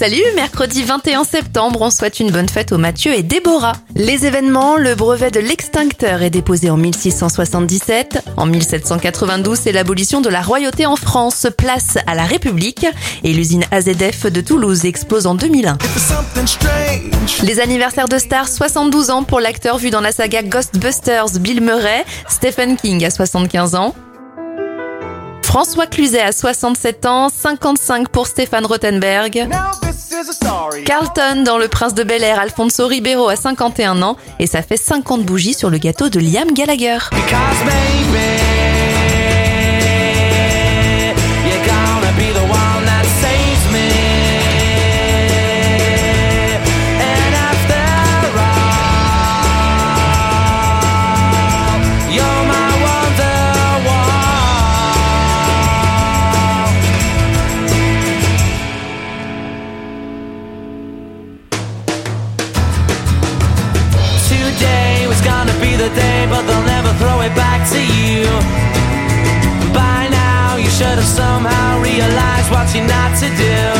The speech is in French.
Salut, mercredi 21 septembre, on souhaite une bonne fête aux Mathieu et Déborah. Les événements, le brevet de l'extincteur est déposé en 1677. En 1792, c'est l'abolition de la royauté en France, place à la République. Et l'usine AZF de Toulouse explose en 2001. Les anniversaires de stars, 72 ans pour l'acteur vu dans la saga Ghostbusters Bill Murray, Stephen King à 75 ans. François Cluzet à 67 ans, 55 pour Stéphane Rothenberg. Carlton dans Le Prince de Bel Air, Alfonso Ribeiro à 51 ans et ça fait 50 bougies sur le gâteau de Liam Gallagher. Gonna be the day, but they'll never throw it back to you. By now, you should have somehow realized what you're not to do.